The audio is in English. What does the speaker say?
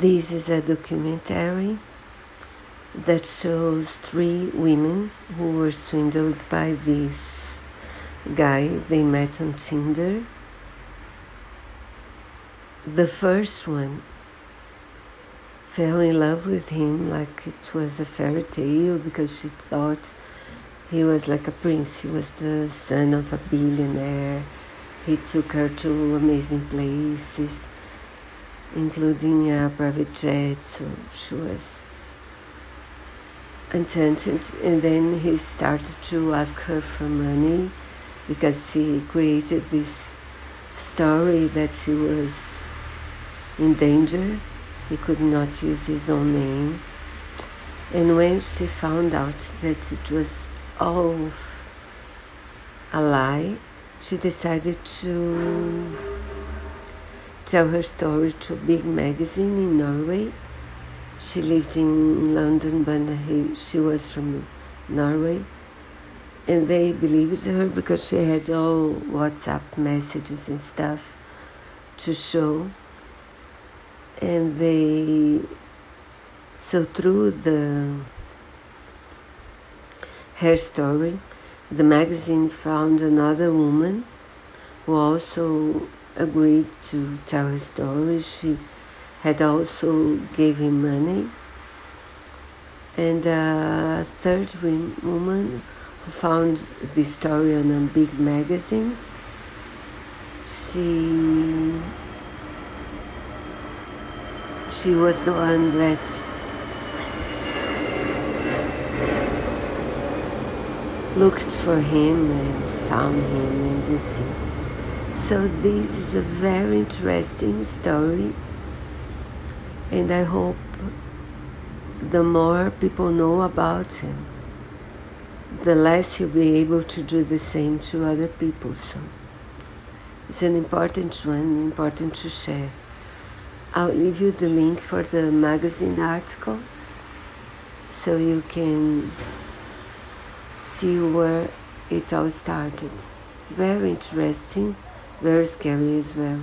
This is a documentary that shows three women who were swindled by this guy they met on Tinder. The first one fell in love with him like it was a fairy tale because she thought he was like a prince. He was the son of a billionaire. He took her to amazing places, including a private jet. So uh, she was enchanted. And then he started to ask her for money because he created this story that she was in danger. He could not use his own name. And when she found out that it was all a lie, she decided to tell her story to a big magazine in Norway. She lived in London, but she was from Norway. And they believed her because she had all WhatsApp messages and stuff to show. And they, so through the her story, the magazine found another woman who also agreed to tell her story. She had also gave him money. And uh, a third woman who found the story on a big magazine, she she was the one that looked for him and found him and you see. So this is a very interesting story and I hope the more people know about him, the less he'll be able to do the same to other people. So it's an important one, important to share. I'll leave you the link for the magazine article so you can see where it all started. Very interesting, very scary as well.